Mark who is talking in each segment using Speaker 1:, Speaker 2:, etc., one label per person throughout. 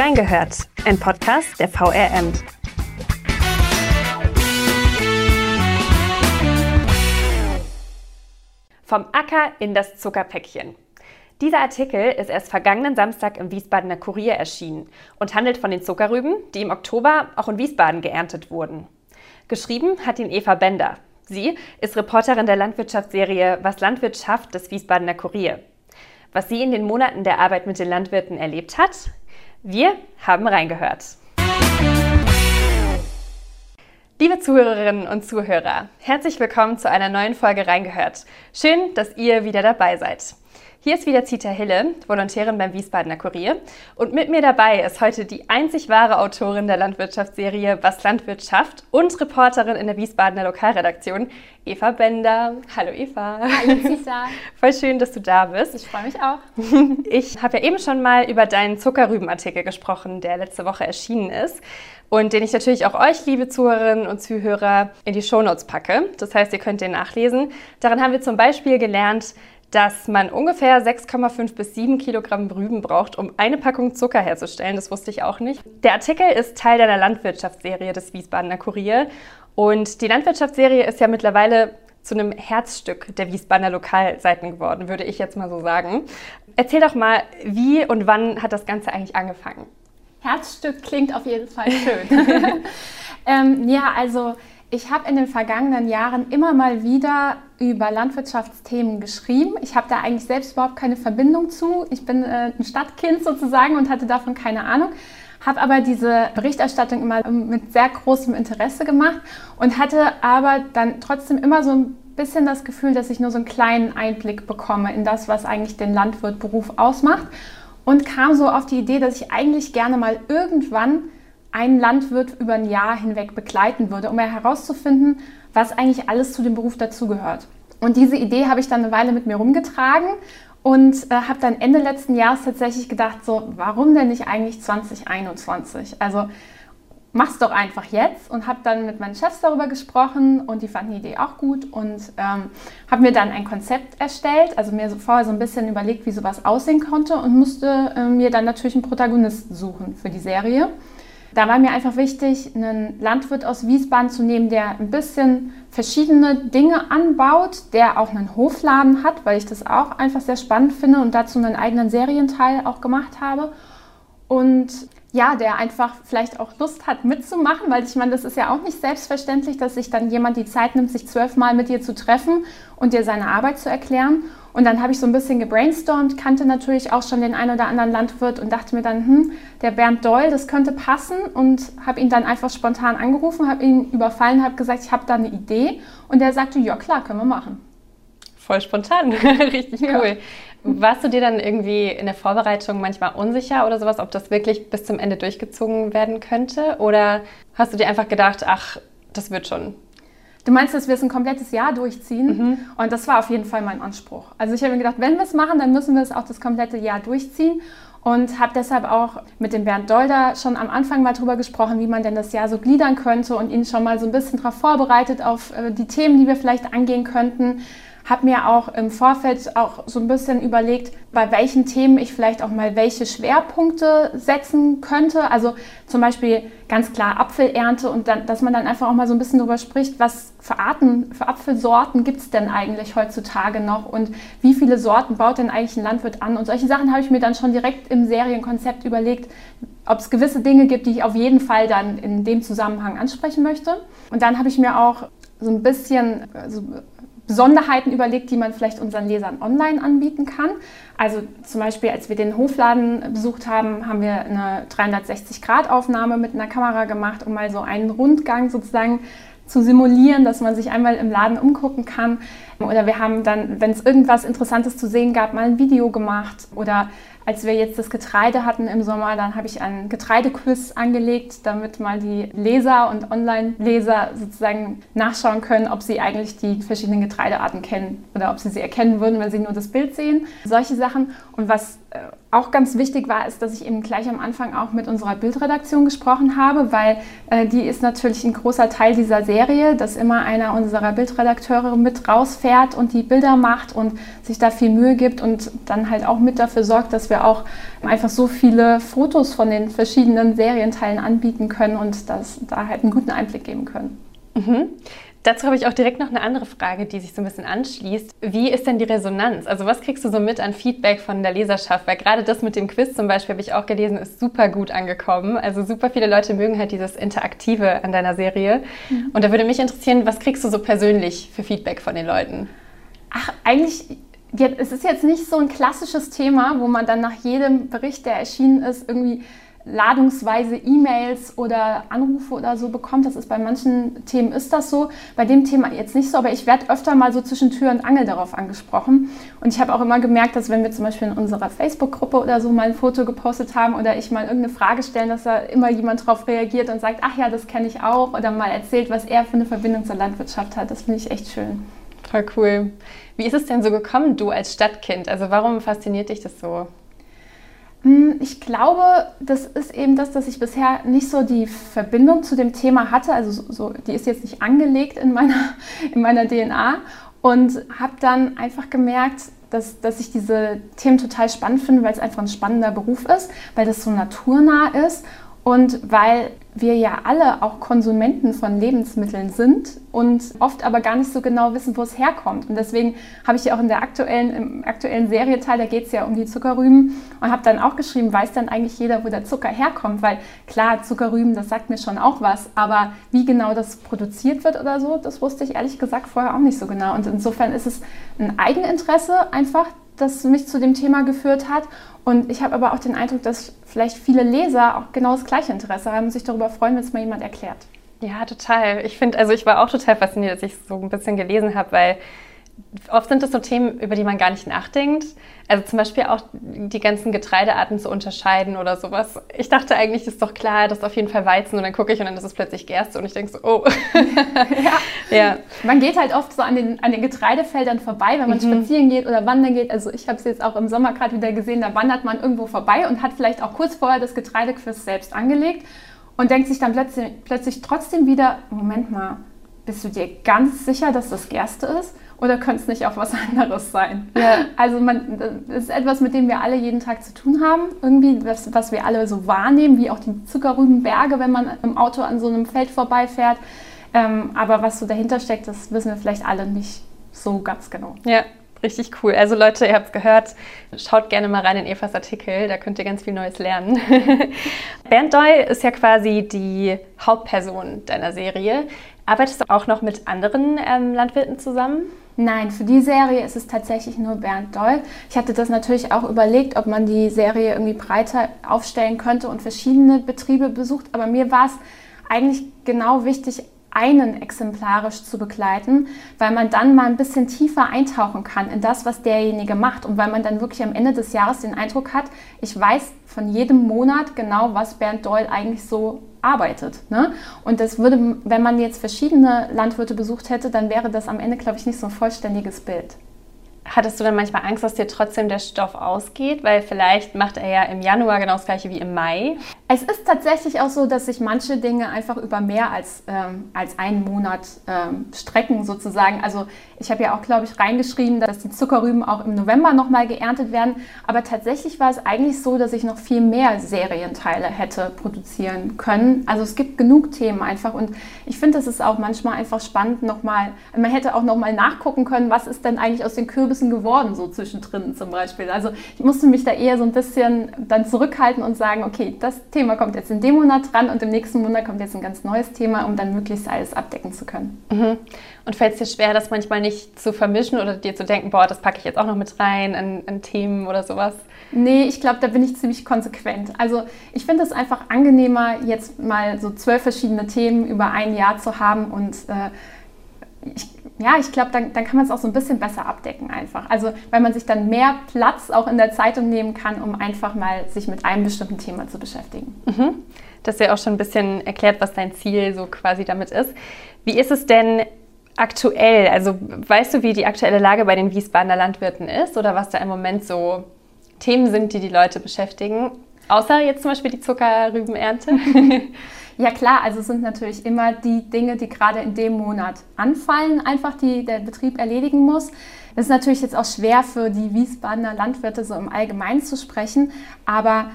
Speaker 1: Reingehört, ein Podcast der VRM. Vom Acker in das Zuckerpäckchen. Dieser Artikel ist erst vergangenen Samstag im Wiesbadener Kurier erschienen und handelt von den Zuckerrüben, die im Oktober auch in Wiesbaden geerntet wurden. Geschrieben hat ihn Eva Bender. Sie ist Reporterin der Landwirtschaftsserie Was Landwirt schafft des Wiesbadener Kurier. Was sie in den Monaten der Arbeit mit den Landwirten erlebt hat, wir haben reingehört. Liebe Zuhörerinnen und Zuhörer, herzlich willkommen zu einer neuen Folge Reingehört. Schön, dass ihr wieder dabei seid. Hier ist wieder Zita Hille, Volontärin beim Wiesbadener Kurier. Und mit mir dabei ist heute die einzig wahre Autorin der Landwirtschaftsserie Was Landwirt schafft und Reporterin in der Wiesbadener Lokalredaktion, Eva Bender. Hallo Eva.
Speaker 2: Hallo Zita.
Speaker 1: Voll schön, dass du da bist.
Speaker 2: Ich freue mich auch.
Speaker 1: Ich habe ja eben schon mal über deinen Zuckerrübenartikel gesprochen, der letzte Woche erschienen ist und den ich natürlich auch euch, liebe Zuhörerinnen und Zuhörer, in die Shownotes packe. Das heißt, ihr könnt den nachlesen. Daran haben wir zum Beispiel gelernt, dass man ungefähr 6,5 bis 7 Kilogramm Rüben braucht, um eine Packung Zucker herzustellen. Das wusste ich auch nicht. Der Artikel ist Teil deiner Landwirtschaftsserie des Wiesbadener Kurier. Und die Landwirtschaftsserie ist ja mittlerweile zu einem Herzstück der Wiesbadener Lokalseiten geworden, würde ich jetzt mal so sagen. Erzähl doch mal, wie und wann hat das Ganze eigentlich angefangen?
Speaker 2: Herzstück klingt auf jeden Fall schön. ähm, ja, also ich habe in den vergangenen Jahren immer mal wieder über Landwirtschaftsthemen geschrieben. Ich habe da eigentlich selbst überhaupt keine Verbindung zu. Ich bin äh, ein Stadtkind sozusagen und hatte davon keine Ahnung. Habe aber diese Berichterstattung immer mit sehr großem Interesse gemacht und hatte aber dann trotzdem immer so ein bisschen das Gefühl, dass ich nur so einen kleinen Einblick bekomme in das, was eigentlich den Landwirtberuf ausmacht. Und kam so auf die Idee, dass ich eigentlich gerne mal irgendwann einen Landwirt über ein Jahr hinweg begleiten würde, um herauszufinden, was eigentlich alles zu dem Beruf dazugehört. Und diese Idee habe ich dann eine Weile mit mir rumgetragen und äh, habe dann Ende letzten Jahres tatsächlich gedacht, so, warum denn nicht eigentlich 2021? Also mach's doch einfach jetzt und habe dann mit meinen Chefs darüber gesprochen und die fanden die Idee auch gut und ähm, habe mir dann ein Konzept erstellt, also mir so vorher so ein bisschen überlegt, wie sowas aussehen konnte und musste äh, mir dann natürlich einen Protagonisten suchen für die Serie. Da war mir einfach wichtig, einen Landwirt aus Wiesbaden zu nehmen, der ein bisschen verschiedene Dinge anbaut, der auch einen Hofladen hat, weil ich das auch einfach sehr spannend finde und dazu einen eigenen Serienteil auch gemacht habe. Und ja, der einfach vielleicht auch Lust hat mitzumachen, weil ich meine, das ist ja auch nicht selbstverständlich, dass sich dann jemand die Zeit nimmt, sich zwölfmal mit dir zu treffen und dir seine Arbeit zu erklären. Und dann habe ich so ein bisschen gebrainstormt, kannte natürlich auch schon den einen oder anderen Landwirt und dachte mir dann, hm, der Bernd Doll, das könnte passen und habe ihn dann einfach spontan angerufen, habe ihn überfallen, habe gesagt, ich habe da eine Idee und der sagte, ja klar, können wir machen.
Speaker 1: Voll spontan, richtig cool. Ja. Warst du dir dann irgendwie in der Vorbereitung manchmal unsicher oder sowas, ob das wirklich bis zum Ende durchgezogen werden könnte? Oder hast du dir einfach gedacht, ach, das wird schon?
Speaker 2: Du meinst, dass wir es ein komplettes Jahr durchziehen? Mhm. Und das war auf jeden Fall mein Anspruch. Also ich habe mir gedacht, wenn wir es machen, dann müssen wir es auch das komplette Jahr durchziehen. Und habe deshalb auch mit dem Bernd Dolder schon am Anfang mal darüber gesprochen, wie man denn das Jahr so gliedern könnte und ihn schon mal so ein bisschen darauf vorbereitet, auf äh, die Themen, die wir vielleicht angehen könnten habe mir auch im Vorfeld auch so ein bisschen überlegt, bei welchen Themen ich vielleicht auch mal welche Schwerpunkte setzen könnte. Also zum Beispiel ganz klar Apfelernte und dann, dass man dann einfach auch mal so ein bisschen darüber spricht, was für Arten, für Apfelsorten gibt es denn eigentlich heutzutage noch und wie viele Sorten baut denn eigentlich ein Landwirt an? Und solche Sachen habe ich mir dann schon direkt im Serienkonzept überlegt, ob es gewisse Dinge gibt, die ich auf jeden Fall dann in dem Zusammenhang ansprechen möchte. Und dann habe ich mir auch so ein bisschen also Besonderheiten überlegt, die man vielleicht unseren Lesern online anbieten kann. Also zum Beispiel, als wir den Hofladen besucht haben, haben wir eine 360-Grad-Aufnahme mit einer Kamera gemacht, um mal so einen Rundgang sozusagen zu simulieren, dass man sich einmal im Laden umgucken kann. Oder wir haben dann, wenn es irgendwas Interessantes zu sehen gab, mal ein Video gemacht. Oder als wir jetzt das Getreide hatten im Sommer, dann habe ich einen Getreidequiz angelegt, damit mal die Leser und Online-Leser sozusagen nachschauen können, ob sie eigentlich die verschiedenen Getreidearten kennen oder ob sie sie erkennen würden, wenn sie nur das Bild sehen. Solche Sachen. Und was auch ganz wichtig war, ist, dass ich eben gleich am Anfang auch mit unserer Bildredaktion gesprochen habe, weil äh, die ist natürlich ein großer Teil dieser Serie, dass immer einer unserer Bildredakteure mit rausfährt und die Bilder macht und sich da viel Mühe gibt und dann halt auch mit dafür sorgt, dass wir auch einfach so viele Fotos von den verschiedenen Serienteilen anbieten können und das da halt einen guten Einblick geben können.
Speaker 1: Mhm. Dazu habe ich auch direkt noch eine andere Frage, die sich so ein bisschen anschließt. Wie ist denn die Resonanz? Also was kriegst du so mit an Feedback von der Leserschaft? Weil gerade das mit dem Quiz zum Beispiel, habe ich auch gelesen, ist super gut angekommen. Also super viele Leute mögen halt dieses Interaktive an deiner Serie. Mhm. Und da würde mich interessieren, was kriegst du so persönlich für Feedback von den Leuten?
Speaker 2: Ach, eigentlich es ist jetzt nicht so ein klassisches Thema, wo man dann nach jedem Bericht, der erschienen ist, irgendwie ladungsweise E-Mails oder Anrufe oder so bekommt. Das ist bei manchen Themen ist das so, bei dem Thema jetzt nicht so, aber ich werde öfter mal so zwischen Tür und Angel darauf angesprochen. Und ich habe auch immer gemerkt, dass wenn wir zum Beispiel in unserer Facebook-Gruppe oder so mal ein Foto gepostet haben oder ich mal irgendeine Frage stellen, dass da immer jemand darauf reagiert und sagt, ach ja, das kenne ich auch oder mal erzählt, was er für eine Verbindung zur Landwirtschaft hat. Das finde ich echt schön.
Speaker 1: Voll cool. Wie ist es denn so gekommen, du als Stadtkind? Also warum fasziniert dich das so?
Speaker 2: Hm, ich glaube, das ist eben das, dass ich bisher nicht so die Verbindung zu dem Thema hatte. Also so, die ist jetzt nicht angelegt in meiner, in meiner DNA. Und habe dann einfach gemerkt, dass, dass ich diese Themen total spannend finde, weil es einfach ein spannender Beruf ist, weil das so naturnah ist und weil wir ja alle auch Konsumenten von Lebensmitteln sind und oft aber gar nicht so genau wissen, wo es herkommt. Und deswegen habe ich ja auch in der aktuellen, im aktuellen Serieteil, da geht es ja um die Zuckerrüben und habe dann auch geschrieben, weiß dann eigentlich jeder, wo der Zucker herkommt? Weil klar, Zuckerrüben, das sagt mir schon auch was, aber wie genau das produziert wird oder so, das wusste ich ehrlich gesagt vorher auch nicht so genau. Und insofern ist es ein Eigeninteresse einfach, das mich zu dem Thema geführt hat. Und ich habe aber auch den Eindruck, dass vielleicht viele Leser auch genau das gleiche Interesse haben und sich darüber freuen, wenn es mal jemand erklärt.
Speaker 1: Ja, total. Ich finde, also ich war auch total fasziniert, als ich so ein bisschen gelesen habe, weil oft sind das so Themen, über die man gar nicht nachdenkt. Also zum Beispiel auch die ganzen Getreidearten zu unterscheiden oder sowas. Ich dachte eigentlich, ist doch klar, das ist auf jeden Fall Weizen und dann gucke ich und dann ist es plötzlich Gerste und ich denke so, oh.
Speaker 2: ja. ja. Man geht halt oft so an den, an den Getreidefeldern vorbei, wenn man mhm. spazieren geht oder wandern geht. Also ich habe es jetzt auch im Sommer gerade wieder gesehen, da wandert man irgendwo vorbei und hat vielleicht auch kurz vorher das Getreidequiz selbst angelegt und denkt sich dann plötzlich, plötzlich trotzdem wieder, Moment mal, bist du dir ganz sicher, dass das Gerste ist? Oder könnte es nicht auch was anderes sein? Ja. Also man, das ist etwas, mit dem wir alle jeden Tag zu tun haben. Irgendwie, was, was wir alle so wahrnehmen, wie auch die Zuckerrübenberge, wenn man im Auto an so einem Feld vorbeifährt. Ähm, aber was so dahinter steckt, das wissen wir vielleicht alle nicht so ganz genau.
Speaker 1: Ja, Richtig cool. Also Leute, ihr habt es gehört, schaut gerne mal rein in Evas Artikel, da könnt ihr ganz viel Neues lernen. Bernd Doyle ist ja quasi die Hauptperson deiner Serie. Arbeitest du auch noch mit anderen ähm, Landwirten zusammen?
Speaker 2: Nein, für die Serie ist es tatsächlich nur Bernd Doll. Ich hatte das natürlich auch überlegt, ob man die Serie irgendwie breiter aufstellen könnte und verschiedene Betriebe besucht, aber mir war es eigentlich genau wichtig, einen exemplarisch zu begleiten, weil man dann mal ein bisschen tiefer eintauchen kann in das, was derjenige macht und weil man dann wirklich am Ende des Jahres den Eindruck hat, ich weiß von jedem Monat genau, was Bernd Doyle eigentlich so arbeitet. Ne? Und das würde, wenn man jetzt verschiedene Landwirte besucht hätte, dann wäre das am Ende, glaube ich, nicht so ein vollständiges Bild.
Speaker 1: Hattest du dann manchmal Angst, dass dir trotzdem der Stoff ausgeht? Weil vielleicht macht er ja im Januar genau das gleiche wie im Mai.
Speaker 2: Es ist tatsächlich auch so, dass sich manche Dinge einfach über mehr als, ähm, als einen Monat ähm, strecken, sozusagen. Also ich habe ja auch, glaube ich, reingeschrieben, dass die Zuckerrüben auch im November nochmal geerntet werden. Aber tatsächlich war es eigentlich so, dass ich noch viel mehr Serienteile hätte produzieren können. Also es gibt genug Themen einfach. Und ich finde, es ist auch manchmal einfach spannend nochmal, man hätte auch nochmal nachgucken können, was ist denn eigentlich aus den Kürbissen geworden, so zwischendrin zum Beispiel. Also ich musste mich da eher so ein bisschen dann zurückhalten und sagen, okay, das Thema kommt jetzt in dem Monat dran und im nächsten Monat kommt jetzt ein ganz neues Thema, um dann möglichst alles abdecken zu können.
Speaker 1: Mhm. Und fällt es dir schwer, das manchmal nicht zu vermischen oder dir zu denken, boah, das packe ich jetzt auch noch mit rein an, an Themen oder sowas?
Speaker 2: Nee, ich glaube, da bin ich ziemlich konsequent. Also ich finde es einfach angenehmer, jetzt mal so zwölf verschiedene Themen über ein Jahr zu haben und äh, ich, ja, ich glaube, dann, dann kann man es auch so ein bisschen besser abdecken einfach. Also weil man sich dann mehr Platz auch in der Zeitung nehmen kann, um einfach mal sich mit einem bestimmten Thema zu beschäftigen.
Speaker 1: Mhm. Das ist ja auch schon ein bisschen erklärt, was dein Ziel so quasi damit ist. Wie ist es denn aktuell? Also weißt du, wie die aktuelle Lage bei den Wiesbadener Landwirten ist oder was da im Moment so Themen sind, die die Leute beschäftigen. Außer jetzt zum Beispiel die Zuckerrübenernte.
Speaker 2: Ja klar, also es sind natürlich immer die Dinge, die gerade in dem Monat anfallen, einfach die der Betrieb erledigen muss. Das ist natürlich jetzt auch schwer für die Wiesbadener Landwirte so im Allgemeinen zu sprechen, aber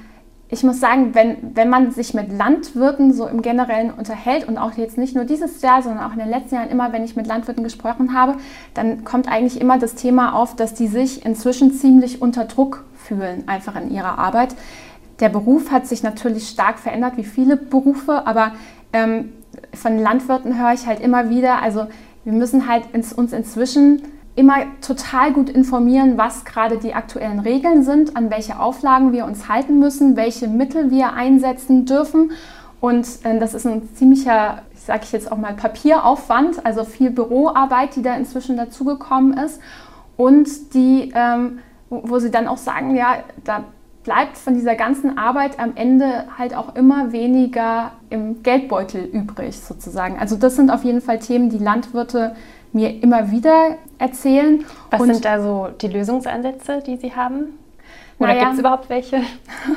Speaker 2: ich muss sagen, wenn, wenn man sich mit Landwirten so im Generellen unterhält und auch jetzt nicht nur dieses Jahr, sondern auch in den letzten Jahren immer, wenn ich mit Landwirten gesprochen habe, dann kommt eigentlich immer das Thema auf, dass die sich inzwischen ziemlich unter Druck fühlen, einfach in ihrer Arbeit. Der Beruf hat sich natürlich stark verändert, wie viele Berufe, aber ähm, von Landwirten höre ich halt immer wieder, also wir müssen halt ins, uns inzwischen immer total gut informieren, was gerade die aktuellen Regeln sind, an welche Auflagen wir uns halten müssen, welche Mittel wir einsetzen dürfen. Und äh, das ist ein ziemlicher, sage ich jetzt auch mal, Papieraufwand, also viel Büroarbeit, die da inzwischen dazugekommen ist. Und die, ähm, wo, wo sie dann auch sagen, ja, da bleibt von dieser ganzen Arbeit am Ende halt auch immer weniger im Geldbeutel übrig, sozusagen. Also das sind auf jeden Fall Themen, die Landwirte mir immer wieder erzählen.
Speaker 1: Was Und sind da so die Lösungsansätze, die Sie haben? Oder naja, gibt es überhaupt welche?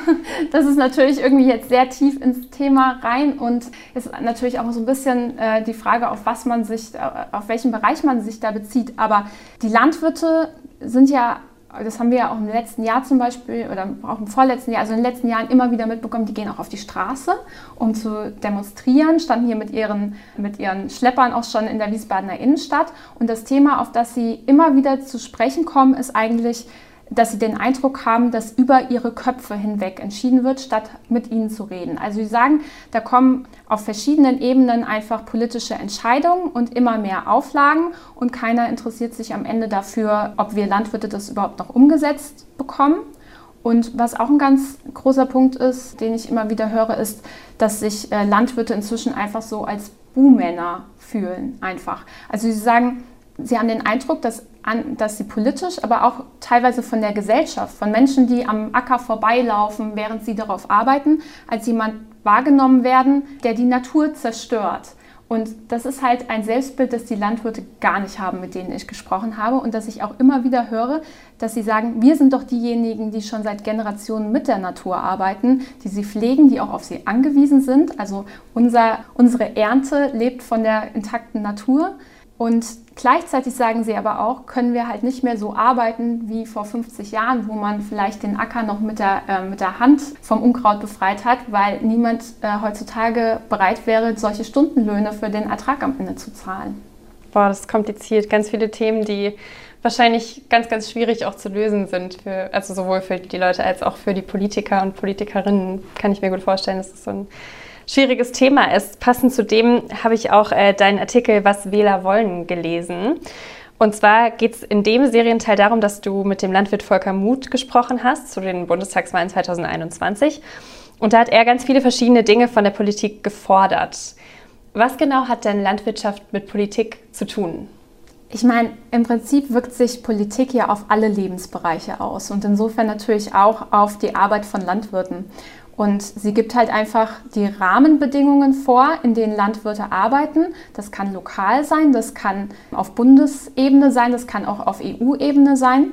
Speaker 2: das ist natürlich irgendwie jetzt sehr tief ins Thema rein und ist natürlich auch so ein bisschen äh, die Frage, auf was man sich, äh, auf welchen Bereich man sich da bezieht. Aber die Landwirte sind ja das haben wir ja auch im letzten Jahr zum Beispiel oder auch im vorletzten Jahr, also in den letzten Jahren immer wieder mitbekommen, die gehen auch auf die Straße, um zu demonstrieren, standen hier mit ihren, mit ihren Schleppern auch schon in der Wiesbadener Innenstadt. Und das Thema, auf das sie immer wieder zu sprechen kommen, ist eigentlich dass sie den Eindruck haben, dass über ihre Köpfe hinweg entschieden wird, statt mit ihnen zu reden. Also sie sagen, da kommen auf verschiedenen Ebenen einfach politische Entscheidungen und immer mehr Auflagen und keiner interessiert sich am Ende dafür, ob wir Landwirte das überhaupt noch umgesetzt bekommen. Und was auch ein ganz großer Punkt ist, den ich immer wieder höre, ist, dass sich äh, Landwirte inzwischen einfach so als Buhmänner fühlen, einfach. Also sie sagen, sie haben den Eindruck, dass an, dass sie politisch, aber auch teilweise von der Gesellschaft, von Menschen, die am Acker vorbeilaufen, während sie darauf arbeiten, als jemand wahrgenommen werden, der die Natur zerstört. Und das ist halt ein Selbstbild, das die Landwirte gar nicht haben, mit denen ich gesprochen habe und das ich auch immer wieder höre, dass sie sagen, wir sind doch diejenigen, die schon seit Generationen mit der Natur arbeiten, die sie pflegen, die auch auf sie angewiesen sind. Also unser, unsere Ernte lebt von der intakten Natur. Und gleichzeitig sagen sie aber auch, können wir halt nicht mehr so arbeiten wie vor 50 Jahren, wo man vielleicht den Acker noch mit der, äh, mit der Hand vom Unkraut befreit hat, weil niemand äh, heutzutage bereit wäre, solche Stundenlöhne für den Ertrag am Ende zu zahlen.
Speaker 1: Boah, das ist kompliziert. Ganz viele Themen, die wahrscheinlich ganz, ganz schwierig auch zu lösen sind, für, also sowohl für die Leute als auch für die Politiker und Politikerinnen, kann ich mir gut vorstellen. Das ist so ein schwieriges Thema ist. Passend zu dem habe ich auch äh, deinen Artikel Was Wähler wollen gelesen. Und zwar geht es in dem Serienteil darum, dass du mit dem Landwirt Volker Muth gesprochen hast zu den Bundestagswahlen 2021. Und da hat er ganz viele verschiedene Dinge von der Politik gefordert. Was genau hat denn Landwirtschaft mit Politik zu tun?
Speaker 2: Ich meine, im Prinzip wirkt sich Politik ja auf alle Lebensbereiche aus und insofern natürlich auch auf die Arbeit von Landwirten. Und sie gibt halt einfach die Rahmenbedingungen vor, in denen Landwirte arbeiten. Das kann lokal sein, das kann auf Bundesebene sein, das kann auch auf EU-Ebene sein.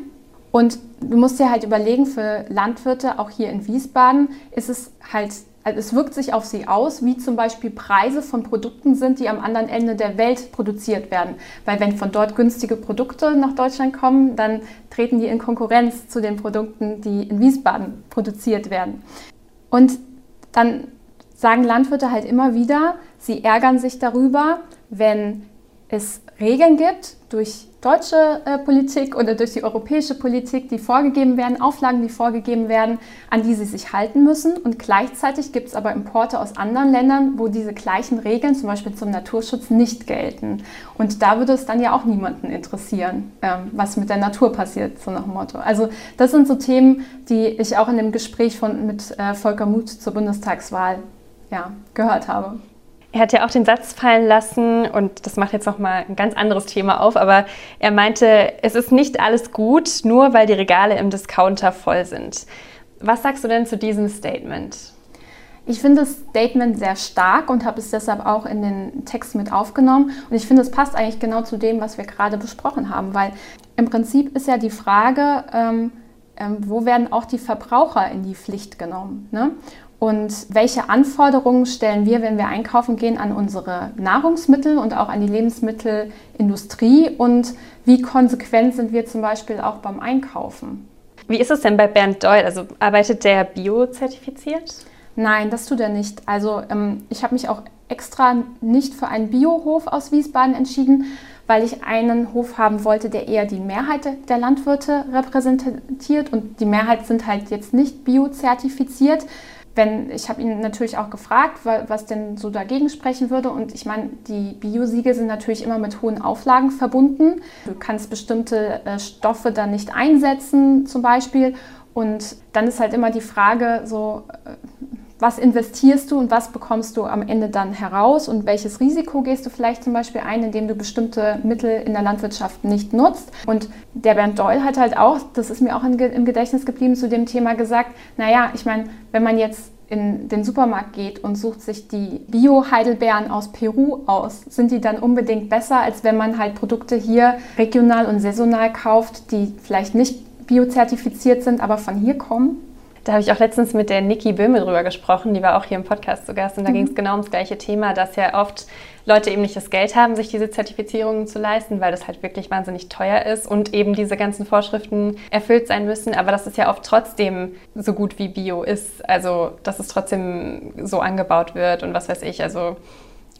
Speaker 2: Und du musst dir halt überlegen, für Landwirte, auch hier in Wiesbaden, ist es halt, also es wirkt sich auf sie aus, wie zum Beispiel Preise von Produkten sind, die am anderen Ende der Welt produziert werden. Weil wenn von dort günstige Produkte nach Deutschland kommen, dann treten die in Konkurrenz zu den Produkten, die in Wiesbaden produziert werden. Und dann sagen Landwirte halt immer wieder, sie ärgern sich darüber, wenn es Regeln gibt durch deutsche äh, Politik oder durch die europäische Politik, die vorgegeben werden, Auflagen, die vorgegeben werden, an die sie sich halten müssen. Und gleichzeitig gibt es aber Importe aus anderen Ländern, wo diese gleichen Regeln, zum Beispiel zum Naturschutz, nicht gelten. Und da würde es dann ja auch niemanden interessieren, ähm, was mit der Natur passiert, so nach dem Motto. Also das sind so Themen, die ich auch in dem Gespräch von, mit äh, Volker Muth zur Bundestagswahl ja, gehört habe.
Speaker 1: Er hat ja auch den Satz fallen lassen, und das macht jetzt nochmal ein ganz anderes Thema auf, aber er meinte, es ist nicht alles gut, nur weil die Regale im Discounter voll sind. Was sagst du denn zu diesem Statement?
Speaker 2: Ich finde das Statement sehr stark und habe es deshalb auch in den Text mit aufgenommen. Und ich finde, es passt eigentlich genau zu dem, was wir gerade besprochen haben, weil im Prinzip ist ja die Frage, ähm, ähm, wo werden auch die Verbraucher in die Pflicht genommen? Ne? Und welche Anforderungen stellen wir, wenn wir einkaufen gehen, an unsere Nahrungsmittel und auch an die Lebensmittelindustrie? Und wie konsequent sind wir zum Beispiel auch beim Einkaufen?
Speaker 1: Wie ist es denn bei Bernd Doyle? Also arbeitet der biozertifiziert?
Speaker 2: Nein, das tut er nicht. Also ähm, ich habe mich auch extra nicht für einen Biohof aus Wiesbaden entschieden, weil ich einen Hof haben wollte, der eher die Mehrheit der Landwirte repräsentiert. Und die Mehrheit sind halt jetzt nicht biozertifiziert wenn, ich habe ihn natürlich auch gefragt, was denn so dagegen sprechen würde. Und ich meine, die Biosiegel sind natürlich immer mit hohen Auflagen verbunden. Du kannst bestimmte äh, Stoffe dann nicht einsetzen, zum Beispiel. Und dann ist halt immer die Frage, so, äh, was investierst du und was bekommst du am Ende dann heraus und welches Risiko gehst du vielleicht zum Beispiel ein, indem du bestimmte Mittel in der Landwirtschaft nicht nutzt. Und der Bernd Doyle hat halt auch, das ist mir auch im Gedächtnis geblieben, zu dem Thema gesagt, naja, ich meine, wenn man jetzt in den Supermarkt geht und sucht sich die Bio-Heidelbeeren aus Peru aus, sind die dann unbedingt besser, als wenn man halt Produkte hier regional und saisonal kauft, die vielleicht nicht biozertifiziert sind, aber von hier kommen?
Speaker 1: Da habe ich auch letztens mit der Niki Böhme drüber gesprochen, die war auch hier im Podcast zu Gast und da mhm. ging es genau ums gleiche Thema, dass ja oft Leute eben nicht das Geld haben, sich diese Zertifizierungen zu leisten, weil das halt wirklich wahnsinnig teuer ist und eben diese ganzen Vorschriften erfüllt sein müssen, aber dass es ja oft trotzdem so gut wie Bio ist, also dass es trotzdem so angebaut wird und was weiß ich, also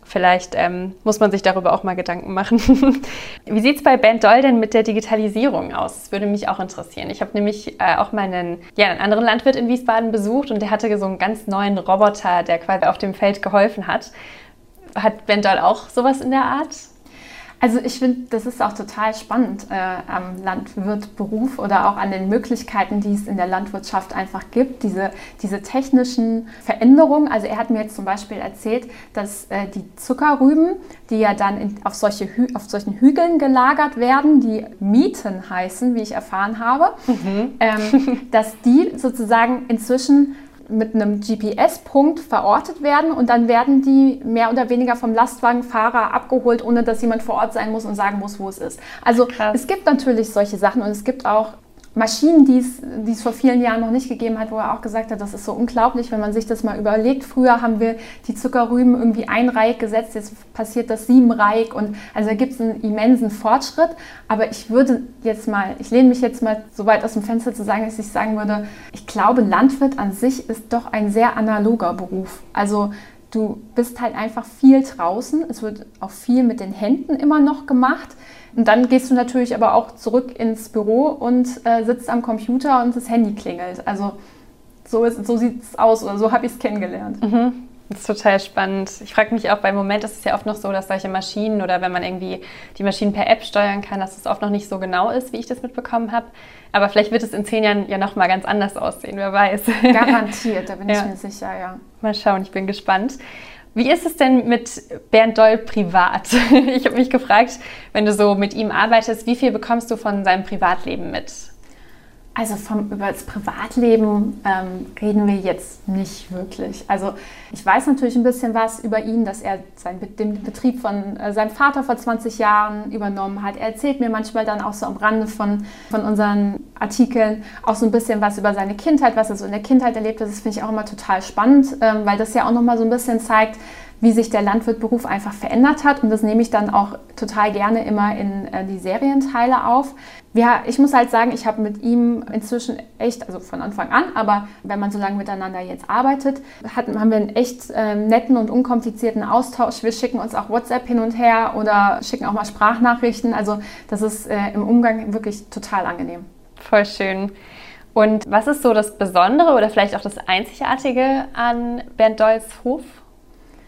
Speaker 1: Vielleicht ähm, muss man sich darüber auch mal Gedanken machen. Wie sieht es bei Ben Doll denn mit der Digitalisierung aus? Das würde mich auch interessieren. Ich habe nämlich äh, auch mal einen, ja, einen anderen Landwirt in Wiesbaden besucht und der hatte so einen ganz neuen Roboter, der quasi auf dem Feld geholfen hat. Hat Ben Doll auch sowas in der Art?
Speaker 2: Also ich finde, das ist auch total spannend äh, am Landwirtberuf oder auch an den Möglichkeiten, die es in der Landwirtschaft einfach gibt, diese, diese technischen Veränderungen. Also er hat mir jetzt zum Beispiel erzählt, dass äh, die Zuckerrüben, die ja dann in, auf, solche auf solchen Hügeln gelagert werden, die Mieten heißen, wie ich erfahren habe, mhm. ähm, dass die sozusagen inzwischen mit einem GPS-Punkt verortet werden und dann werden die mehr oder weniger vom Lastwagenfahrer abgeholt, ohne dass jemand vor Ort sein muss und sagen muss, wo es ist. Also Krass. es gibt natürlich solche Sachen und es gibt auch Maschinen, die es, die es vor vielen Jahren noch nicht gegeben hat, wo er auch gesagt hat, das ist so unglaublich, wenn man sich das mal überlegt. Früher haben wir die Zuckerrüben irgendwie einreihig gesetzt, jetzt passiert das siebenreihig und also da gibt es einen immensen Fortschritt. Aber ich würde jetzt mal, ich lehne mich jetzt mal so weit aus dem Fenster zu sagen, dass ich sagen würde, ich glaube, Landwirt an sich ist doch ein sehr analoger Beruf. Also du bist halt einfach viel draußen. Es wird auch viel mit den Händen immer noch gemacht. Und dann gehst du natürlich aber auch zurück ins Büro und äh, sitzt am Computer und das Handy klingelt. Also so, so sieht es aus oder so habe ich es kennengelernt.
Speaker 1: Mhm. Das ist total spannend. Ich frage mich auch, beim Moment ist es ja oft noch so, dass solche Maschinen oder wenn man irgendwie die Maschinen per App steuern kann, dass es oft noch nicht so genau ist, wie ich das mitbekommen habe. Aber vielleicht wird es in zehn Jahren ja nochmal ganz anders aussehen, wer weiß.
Speaker 2: Garantiert, da bin ja. ich mir sicher, ja.
Speaker 1: Mal schauen, ich bin gespannt. Wie ist es denn mit Bernd Doll privat? Ich habe mich gefragt, wenn du so mit ihm arbeitest, wie viel bekommst du von seinem Privatleben mit?
Speaker 2: Also vom, über das Privatleben ähm, reden wir jetzt nicht wirklich. Also ich weiß natürlich ein bisschen was über ihn, dass er sein, den Betrieb von äh, seinem Vater vor 20 Jahren übernommen hat. Er erzählt mir manchmal dann auch so am Rande von, von unseren Artikeln auch so ein bisschen was über seine Kindheit, was er so in der Kindheit erlebt hat. Das finde ich auch immer total spannend, ähm, weil das ja auch nochmal so ein bisschen zeigt, wie sich der Landwirtberuf einfach verändert hat. Und das nehme ich dann auch total gerne immer in äh, die Serienteile auf. Ja, ich muss halt sagen, ich habe mit ihm inzwischen echt, also von Anfang an, aber wenn man so lange miteinander jetzt arbeitet, hat, haben wir einen echt äh, netten und unkomplizierten Austausch. Wir schicken uns auch WhatsApp hin und her oder schicken auch mal Sprachnachrichten. Also das ist äh, im Umgang wirklich total angenehm.
Speaker 1: Voll schön. Und was ist so das Besondere oder vielleicht auch das Einzigartige an Bernd Dolls Hof?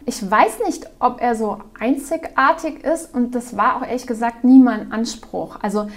Speaker 2: Ich weiß nicht, ob er so einzigartig ist und das war auch ehrlich gesagt nie mein Anspruch. Also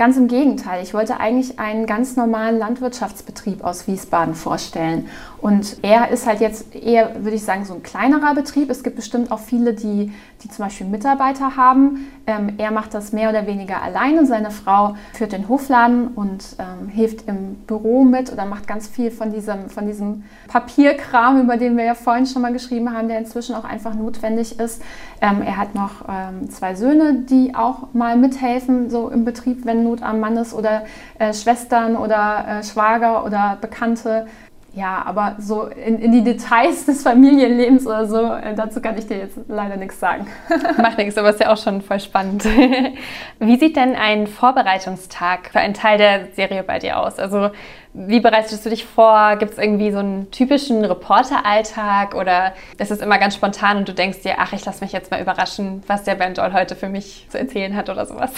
Speaker 2: Ganz im Gegenteil, ich wollte eigentlich einen ganz normalen Landwirtschaftsbetrieb aus Wiesbaden vorstellen. Und er ist halt jetzt eher, würde ich sagen, so ein kleinerer Betrieb. Es gibt bestimmt auch viele, die, die zum Beispiel Mitarbeiter haben. Ähm, er macht das mehr oder weniger alleine. Seine Frau führt den Hofladen und ähm, hilft im Büro mit oder macht ganz viel von diesem, von diesem Papierkram, über den wir ja vorhin schon mal geschrieben haben, der inzwischen auch einfach notwendig ist. Ähm, er hat noch ähm, zwei Söhne, die auch mal mithelfen, so im Betrieb, wenn Not am Mann ist oder äh, Schwestern oder äh, Schwager oder Bekannte. Ja, aber so in, in, die Details des Familienlebens oder so, äh, dazu kann ich dir jetzt leider nichts sagen.
Speaker 1: Macht nichts, aber ist ja auch schon voll spannend. Wie sieht denn ein Vorbereitungstag für einen Teil der Serie bei dir aus? Also wie bereitest du dich vor? Gibt es irgendwie so einen typischen Reporteralltag oder ist es immer ganz spontan und du denkst dir, ach, ich lasse mich jetzt mal überraschen, was der Ben Joel heute für mich zu erzählen hat oder sowas?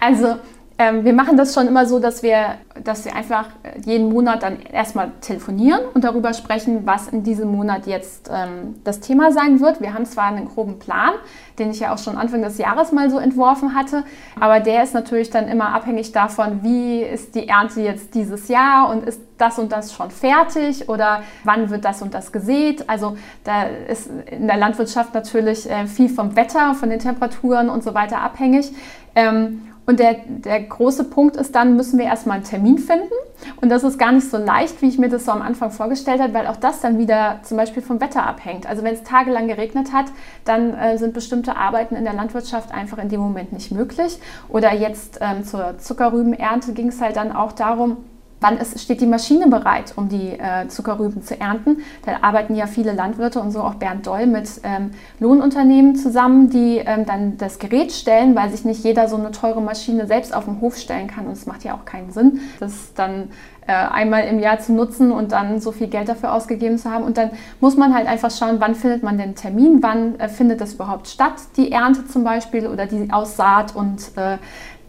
Speaker 2: Also ähm, wir machen das schon immer so, dass wir, dass wir einfach jeden Monat dann erstmal telefonieren und darüber sprechen, was in diesem Monat jetzt ähm, das Thema sein wird. Wir haben zwar einen groben Plan, den ich ja auch schon Anfang des Jahres mal so entworfen hatte, aber der ist natürlich dann immer abhängig davon, wie ist die Ernte jetzt dieses Jahr und ist das und das schon fertig oder wann wird das und das gesät. Also da ist in der Landwirtschaft natürlich äh, viel vom Wetter, von den Temperaturen und so weiter abhängig. Ähm, und der, der große Punkt ist dann, müssen wir erstmal einen Termin finden. Und das ist gar nicht so leicht, wie ich mir das so am Anfang vorgestellt habe, weil auch das dann wieder zum Beispiel vom Wetter abhängt. Also wenn es tagelang geregnet hat, dann äh, sind bestimmte Arbeiten in der Landwirtschaft einfach in dem Moment nicht möglich. Oder jetzt ähm, zur Zuckerrübenernte ging es halt dann auch darum, Wann ist, steht die Maschine bereit, um die äh, Zuckerrüben zu ernten? Da arbeiten ja viele Landwirte und so auch Bernd Doll mit ähm, Lohnunternehmen zusammen, die ähm, dann das Gerät stellen, weil sich nicht jeder so eine teure Maschine selbst auf den Hof stellen kann. Und es macht ja auch keinen Sinn, das dann äh, einmal im Jahr zu nutzen und dann so viel Geld dafür ausgegeben zu haben. Und dann muss man halt einfach schauen, wann findet man den Termin, wann äh, findet das überhaupt statt, die Ernte zum Beispiel oder die Aussaat und äh,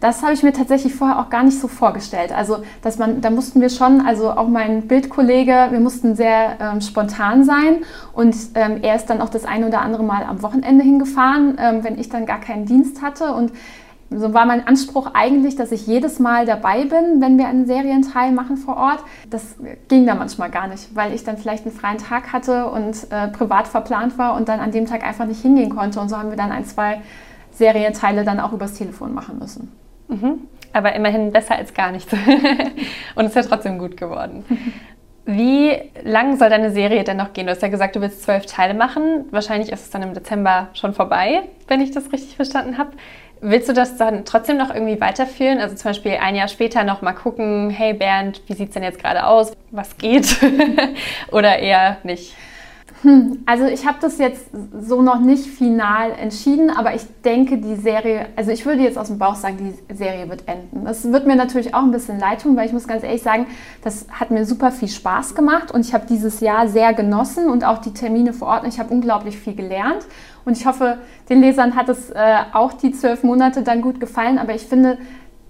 Speaker 2: das habe ich mir tatsächlich vorher auch gar nicht so vorgestellt. Also, dass man, da mussten wir schon, also auch mein Bildkollege, wir mussten sehr ähm, spontan sein und ähm, er ist dann auch das eine oder andere Mal am Wochenende hingefahren, ähm, wenn ich dann gar keinen Dienst hatte und so war mein Anspruch eigentlich, dass ich jedes Mal dabei bin, wenn wir einen Serienteil machen vor Ort. Das ging da manchmal gar nicht, weil ich dann vielleicht einen freien Tag hatte und äh, privat verplant war und dann an dem Tag einfach nicht hingehen konnte. Und so haben wir dann ein, zwei Serienteile dann auch übers Telefon machen müssen.
Speaker 1: Mhm. Aber immerhin besser als gar nichts. Und es ist ja trotzdem gut geworden. Wie lang soll deine Serie denn noch gehen? Du hast ja gesagt, du willst zwölf Teile machen. Wahrscheinlich ist es dann im Dezember schon vorbei, wenn ich das richtig verstanden habe. Willst du das dann trotzdem noch irgendwie weiterführen? Also zum Beispiel ein Jahr später noch mal gucken, hey Bernd, wie sieht es denn jetzt gerade aus? Was geht? Oder eher nicht?
Speaker 2: Hm, also ich habe das jetzt so noch nicht final entschieden, aber ich denke, die Serie, also ich würde jetzt aus dem Bauch sagen, die Serie wird enden. Das wird mir natürlich auch ein bisschen leid tun, weil ich muss ganz ehrlich sagen, das hat mir super viel Spaß gemacht und ich habe dieses Jahr sehr genossen und auch die Termine vor Ort. Ich habe unglaublich viel gelernt und ich hoffe, den Lesern hat es äh, auch die zwölf Monate dann gut gefallen, aber ich finde,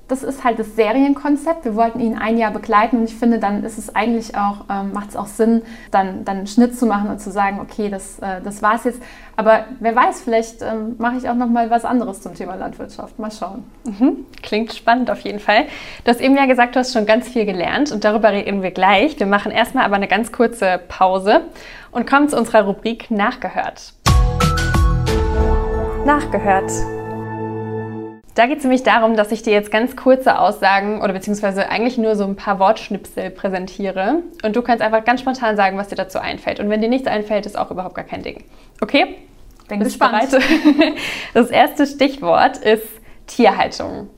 Speaker 2: das ist halt das Serienkonzept. Wir wollten ihn ein Jahr begleiten und ich finde, dann ist es eigentlich auch, ähm, macht es auch Sinn, dann, dann einen Schnitt zu machen und zu sagen, okay, das, äh, das war es jetzt. Aber wer weiß, vielleicht ähm, mache ich auch noch mal was anderes zum Thema Landwirtschaft. Mal schauen.
Speaker 1: Mhm. Klingt spannend auf jeden Fall. Du hast eben ja gesagt, du hast schon ganz viel gelernt und darüber reden wir gleich. Wir machen erstmal aber eine ganz kurze Pause und kommen zu unserer Rubrik Nachgehört. Nachgehört. Da geht es nämlich darum, dass ich dir jetzt ganz kurze Aussagen oder beziehungsweise eigentlich nur so ein paar Wortschnipsel präsentiere und du kannst einfach ganz spontan sagen, was dir dazu einfällt. Und wenn dir nichts einfällt, ist auch überhaupt gar kein Ding. Okay?
Speaker 2: Bin Bist gespannt.
Speaker 1: Bereit? Das erste Stichwort ist Tierhaltung.